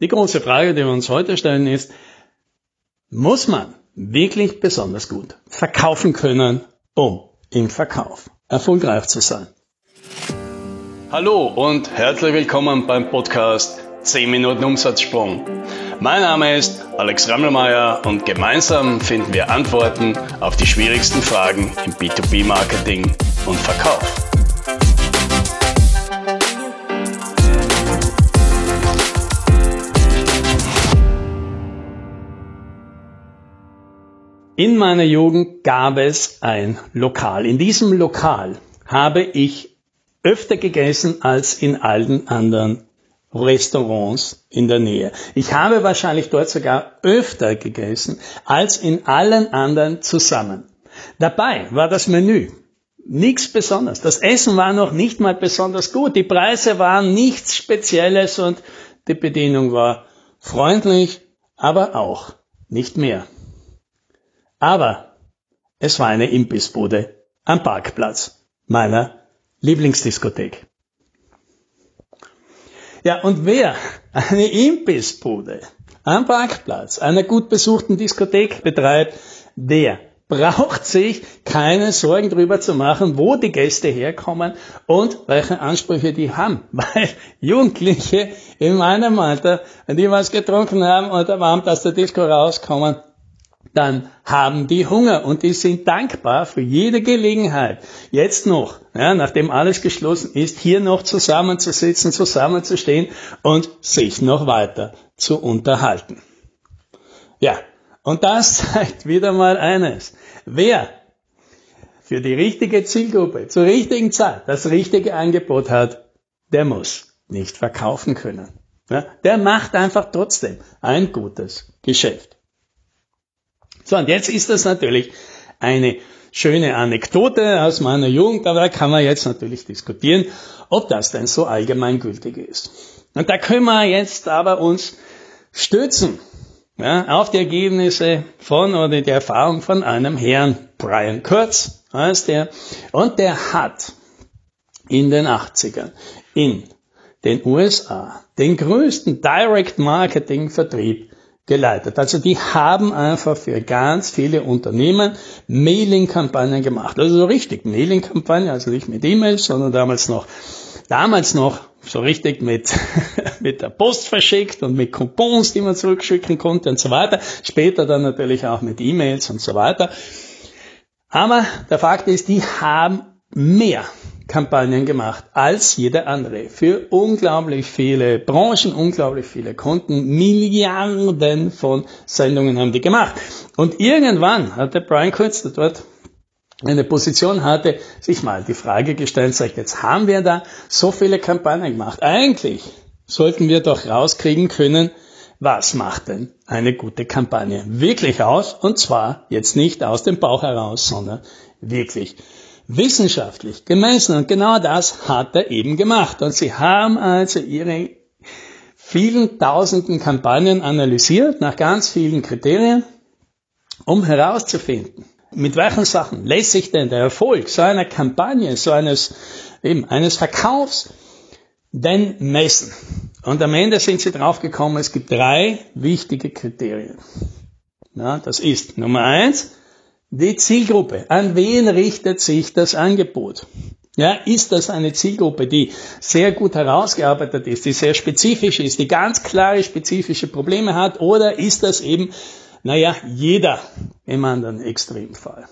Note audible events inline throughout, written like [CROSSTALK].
Die große Frage, die wir uns heute stellen, ist, muss man wirklich besonders gut verkaufen können, um im Verkauf erfolgreich zu sein? Hallo und herzlich willkommen beim Podcast 10 Minuten Umsatzsprung. Mein Name ist Alex Rammelmeier und gemeinsam finden wir Antworten auf die schwierigsten Fragen im B2B-Marketing und Verkauf. In meiner Jugend gab es ein Lokal. In diesem Lokal habe ich öfter gegessen als in allen anderen Restaurants in der Nähe. Ich habe wahrscheinlich dort sogar öfter gegessen als in allen anderen zusammen. Dabei war das Menü nichts Besonderes. Das Essen war noch nicht mal besonders gut. Die Preise waren nichts Spezielles und die Bedienung war freundlich, aber auch nicht mehr. Aber es war eine Imbissbude am Parkplatz meiner Lieblingsdiskothek. Ja, und wer eine Imbissbude am Parkplatz einer gut besuchten Diskothek betreibt, der braucht sich keine Sorgen darüber zu machen, wo die Gäste herkommen und welche Ansprüche die haben. [LAUGHS] Weil Jugendliche in meinem Alter, die was getrunken haben und am Abend aus der Disco rauskommen, dann haben die Hunger und die sind dankbar für jede Gelegenheit, jetzt noch, ja, nachdem alles geschlossen ist, hier noch zusammenzusitzen, zusammenzustehen und sich noch weiter zu unterhalten. Ja, und das [LAUGHS] zeigt wieder mal eines. Wer für die richtige Zielgruppe zur richtigen Zeit das richtige Angebot hat, der muss nicht verkaufen können. Ja, der macht einfach trotzdem ein gutes Geschäft. So, und jetzt ist das natürlich eine schöne Anekdote aus meiner Jugend, aber da kann man jetzt natürlich diskutieren, ob das denn so allgemeingültig ist. Und da können wir jetzt aber uns stützen ja, auf die Ergebnisse von oder die Erfahrung von einem Herrn, Brian Kurtz heißt er, und der hat in den 80ern in den USA den größten Direct Marketing Vertrieb geleitet. Also die haben einfach für ganz viele Unternehmen Mailing-Kampagnen gemacht. Also so richtig Mailing-Kampagnen, also nicht mit E-Mails, sondern damals noch, damals noch so richtig mit, [LAUGHS] mit der Post verschickt und mit Coupons, die man zurückschicken konnte und so weiter. Später dann natürlich auch mit E-Mails und so weiter. Aber der Fakt ist, die haben mehr Kampagnen gemacht als jeder andere. Für unglaublich viele Branchen, unglaublich viele Kunden, Milliarden von Sendungen haben die gemacht. Und irgendwann hatte Brian Kurz, dort eine Position hatte, sich mal die Frage gestellt, sagt, jetzt haben wir da so viele Kampagnen gemacht. Eigentlich sollten wir doch rauskriegen können, was macht denn eine gute Kampagne wirklich aus? Und zwar jetzt nicht aus dem Bauch heraus, sondern wirklich wissenschaftlich gemessen. Und genau das hat er eben gemacht. Und sie haben also ihre vielen tausenden Kampagnen analysiert nach ganz vielen Kriterien, um herauszufinden, mit welchen Sachen lässt sich denn der Erfolg so einer Kampagne, so eines, eben, eines Verkaufs denn messen? Und am Ende sind sie draufgekommen, es gibt drei wichtige Kriterien. Ja, das ist Nummer eins, die Zielgruppe. An wen richtet sich das Angebot? Ja, ist das eine Zielgruppe, die sehr gut herausgearbeitet ist, die sehr spezifisch ist, die ganz klare spezifische Probleme hat, oder ist das eben, naja, jeder im anderen Extremfall?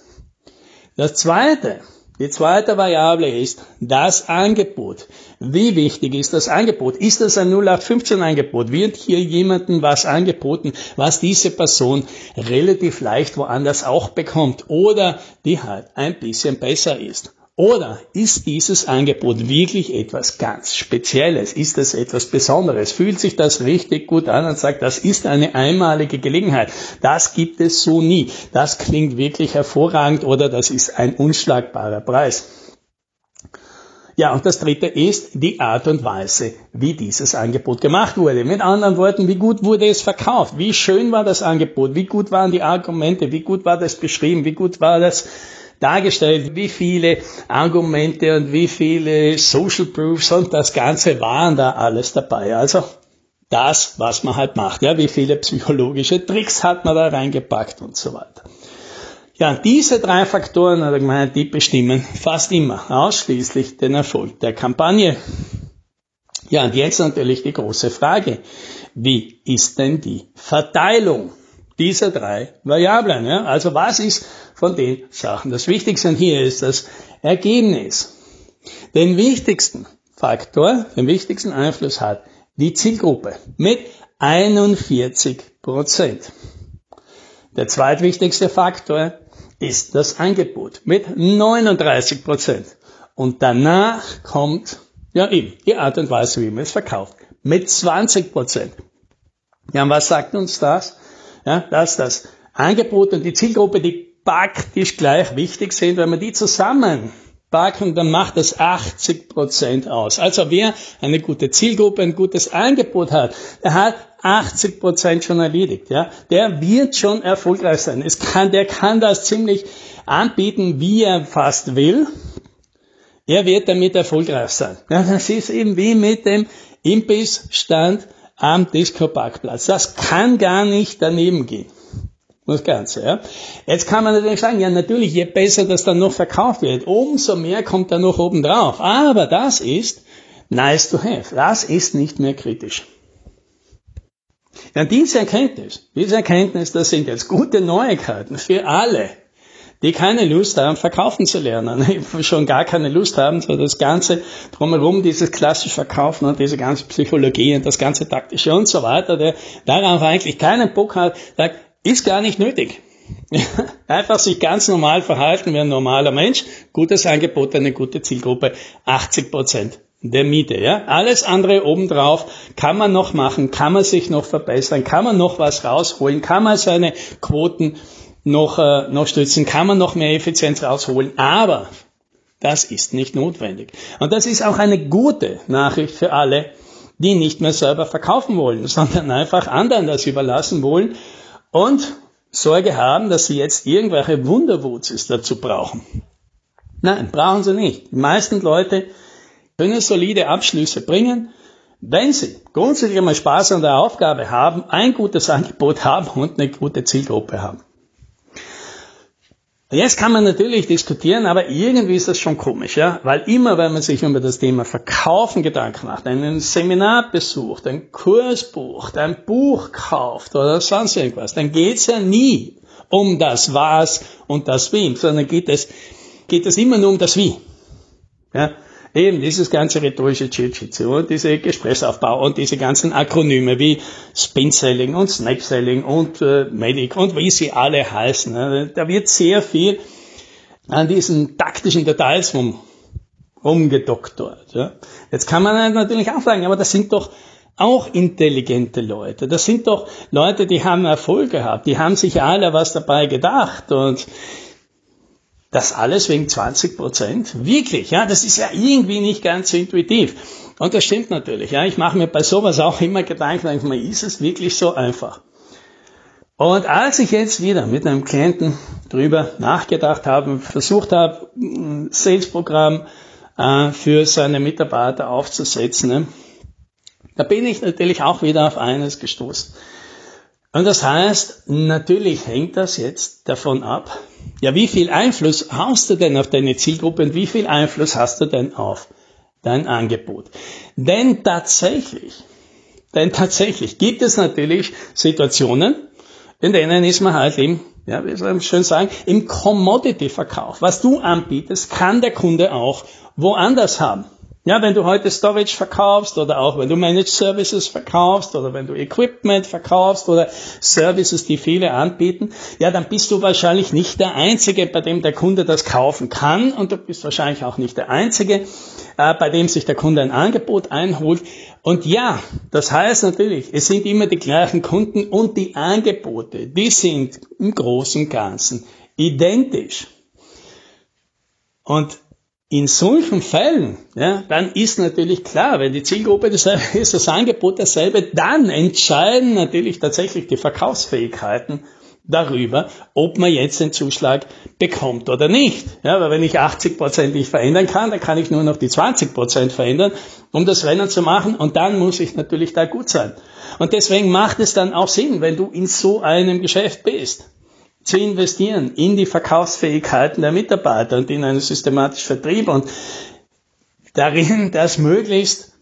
Das zweite, die zweite Variable ist das Angebot. Wie wichtig ist das Angebot? Ist das ein 0815 Angebot? Wird hier jemandem was angeboten, was diese Person relativ leicht woanders auch bekommt oder die halt ein bisschen besser ist? Oder ist dieses Angebot wirklich etwas ganz Spezielles? Ist es etwas Besonderes? Fühlt sich das richtig gut an und sagt, das ist eine einmalige Gelegenheit. Das gibt es so nie. Das klingt wirklich hervorragend oder das ist ein unschlagbarer Preis. Ja, und das dritte ist die Art und Weise, wie dieses Angebot gemacht wurde. Mit anderen Worten, wie gut wurde es verkauft? Wie schön war das Angebot? Wie gut waren die Argumente? Wie gut war das beschrieben? Wie gut war das dargestellt, wie viele Argumente und wie viele Social Proofs und das Ganze waren da alles dabei. Also das, was man halt macht. Ja, wie viele psychologische Tricks hat man da reingepackt und so weiter. Ja, diese drei Faktoren, hat er gemeint, die bestimmen fast immer ausschließlich den Erfolg der Kampagne. Ja, und jetzt natürlich die große Frage. Wie ist denn die Verteilung dieser drei Variablen? Ja? Also was ist von den Sachen? Das Wichtigste hier ist das Ergebnis. Den wichtigsten Faktor, den wichtigsten Einfluss hat die Zielgruppe mit 41 Prozent. Der zweitwichtigste Faktor ist das Angebot mit 39 Prozent. Und danach kommt ja eben die Art und Weise, wie man es verkauft mit 20 Prozent. Ja, und was sagt uns das? Ja, dass das Angebot und die Zielgruppe, die praktisch gleich wichtig sind, wenn man die zusammen packen, dann macht das 80 Prozent aus. Also wer eine gute Zielgruppe, ein gutes Angebot hat, der hat 80 Prozent schon erledigt. Ja, der wird schon erfolgreich sein. Es kann, der kann das ziemlich anbieten, wie er fast will. Er wird damit erfolgreich sein. Ja, das ist eben wie mit dem Imbissstand am Disco-Parkplatz. Das kann gar nicht daneben gehen. Das Ganze, ja. Jetzt kann man natürlich sagen, ja, natürlich, je besser das dann noch verkauft wird, umso mehr kommt da noch oben drauf. Aber das ist nice to have. Das ist nicht mehr kritisch. Ja, diese Erkenntnis, diese Erkenntnis, das sind jetzt gute Neuigkeiten für alle, die keine Lust haben, verkaufen zu lernen, [LAUGHS] schon gar keine Lust haben, so das Ganze drumherum, dieses klassische Verkaufen und diese ganze Psychologie und das ganze taktische und so weiter, der darauf eigentlich keinen Bock hat, sagt, ist gar nicht nötig. [LAUGHS] Einfach sich ganz normal verhalten wie ein normaler Mensch, gutes Angebot, eine gute Zielgruppe, 80 Prozent der Miete. Ja? Alles andere obendrauf kann man noch machen, kann man sich noch verbessern, kann man noch was rausholen, kann man seine Quoten noch, äh, noch stützen, kann man noch mehr Effizienz rausholen, aber das ist nicht notwendig. Und das ist auch eine gute Nachricht für alle, die nicht mehr selber verkaufen wollen, [LAUGHS] sondern einfach anderen das überlassen wollen und Sorge haben, dass sie jetzt irgendwelche Wunderwurzels dazu brauchen. Nein, brauchen sie nicht. Die meisten Leute können solide Abschlüsse bringen, wenn sie grundsätzlich einmal Spaß an der Aufgabe haben, ein gutes Angebot [LAUGHS] haben und eine gute Zielgruppe haben. Jetzt kann man natürlich diskutieren, aber irgendwie ist das schon komisch, ja, weil immer, wenn man sich über das Thema Verkaufen Gedanken macht, ein Seminar besucht, ein Kurs bucht, ein Buch kauft oder sonst irgendwas, dann geht's ja nie um das Was und das Wie, sondern geht es, geht es immer nur um das Wie. Ja, Eben dieses ganze rhetorische Jiu-Jitsu und diese Gesprächsaufbau und diese ganzen Akronyme wie Spin-Selling und Snap-Selling und äh, Medic und wie sie alle heißen. Ne? Da wird sehr viel an diesen taktischen Details rum, rumgedoktort. Ja? Jetzt kann man natürlich auch sagen, aber das sind doch auch intelligente Leute. Das sind doch Leute, die haben Erfolg gehabt, die haben sich alle was dabei gedacht und das alles wegen 20 Prozent? Wirklich, ja, das ist ja irgendwie nicht ganz intuitiv. Und das stimmt natürlich, ja. Ich mache mir bei sowas auch immer Gedanken, ist es wirklich so einfach. Und als ich jetzt wieder mit einem Klienten drüber nachgedacht habe, versucht habe, ein Sales-Programm äh, für seine Mitarbeiter aufzusetzen, ne, da bin ich natürlich auch wieder auf eines gestoßen. Und das heißt, natürlich hängt das jetzt davon ab, ja, wie viel Einfluss hast du denn auf deine Zielgruppe und wie viel Einfluss hast du denn auf dein Angebot? Denn tatsächlich, denn tatsächlich gibt es natürlich Situationen, in denen ist man halt im, ja, wie soll man schön sagen, im Commodity-Verkauf. Was du anbietest, kann der Kunde auch woanders haben. Ja, wenn du heute Storage verkaufst oder auch wenn du Managed Services verkaufst oder wenn du Equipment verkaufst oder Services, die viele anbieten, ja, dann bist du wahrscheinlich nicht der Einzige, bei dem der Kunde das kaufen kann und du bist wahrscheinlich auch nicht der Einzige, äh, bei dem sich der Kunde ein Angebot einholt. Und ja, das heißt natürlich, es sind immer die gleichen Kunden und die Angebote, die sind im Großen und Ganzen identisch. Und in solchen Fällen, ja, dann ist natürlich klar, wenn die Zielgruppe dasselbe [LAUGHS] ist, das Angebot dasselbe, dann entscheiden natürlich tatsächlich die Verkaufsfähigkeiten darüber, ob man jetzt den Zuschlag bekommt oder nicht. Ja, weil wenn ich 80 Prozent nicht verändern kann, dann kann ich nur noch die 20 Prozent verändern, um das Rennen zu machen und dann muss ich natürlich da gut sein. Und deswegen macht es dann auch Sinn, wenn du in so einem Geschäft bist, zu investieren in die Verkaufsfähigkeiten der Mitarbeiter und in einen systematischen Vertrieb und darin, [LAUGHS] das möglichst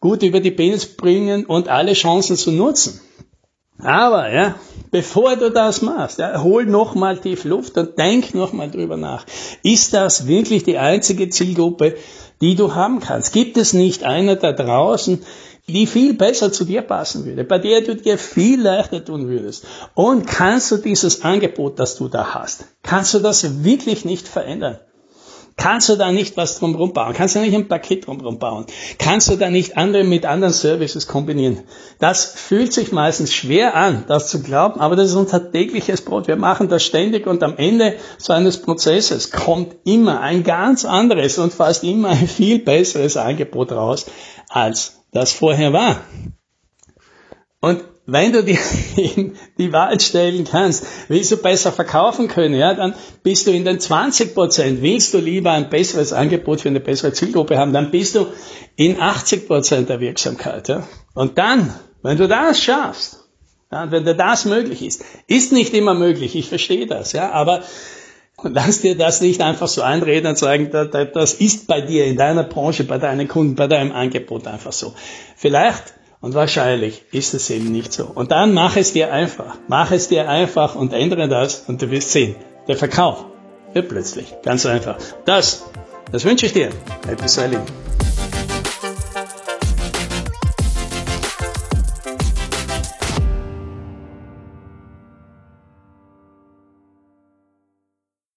gut über die Bühne bringen und alle Chancen zu nutzen. Aber, ja, bevor du das machst, ja, hol nochmal tief Luft und denk nochmal drüber nach. Ist das wirklich die einzige Zielgruppe, die du haben kannst? Gibt es nicht einer da draußen, die viel besser zu dir passen würde, bei der du dir viel leichter tun würdest? Und kannst du dieses Angebot, das du da hast, kannst du das wirklich nicht verändern? Kannst du da nicht was drumherum bauen? Kannst du nicht ein Paket drumherum bauen? Kannst du da nicht andere mit anderen Services kombinieren? Das fühlt sich meistens schwer an, das zu glauben, aber das ist unser tägliches Brot. Wir machen das ständig und am Ende so eines Prozesses kommt immer ein ganz anderes und fast immer ein viel besseres Angebot raus, als das vorher war. Und wenn du dir [LAUGHS] die Wahl stellen kannst, willst du besser verkaufen können, ja, dann bist du in den 20 Prozent. Willst du lieber ein besseres Angebot für eine bessere Zielgruppe haben, dann bist du in 80 Prozent der Wirksamkeit, ja. Und dann, wenn du das schaffst, ja, wenn dir das möglich ist, ist nicht immer möglich, ich verstehe das, ja, aber [LAUGHS] lass dir das nicht einfach so einreden und sagen, das ist bei dir in deiner Branche, bei deinen Kunden, bei deinem Angebot einfach so. Vielleicht und wahrscheinlich ist es eben nicht so. Und dann mach es dir einfach. Mach es dir einfach und ändere das und du wirst sehen. Der Verkauf wird plötzlich ganz einfach. Das, das wünsche ich dir. Happy Selling.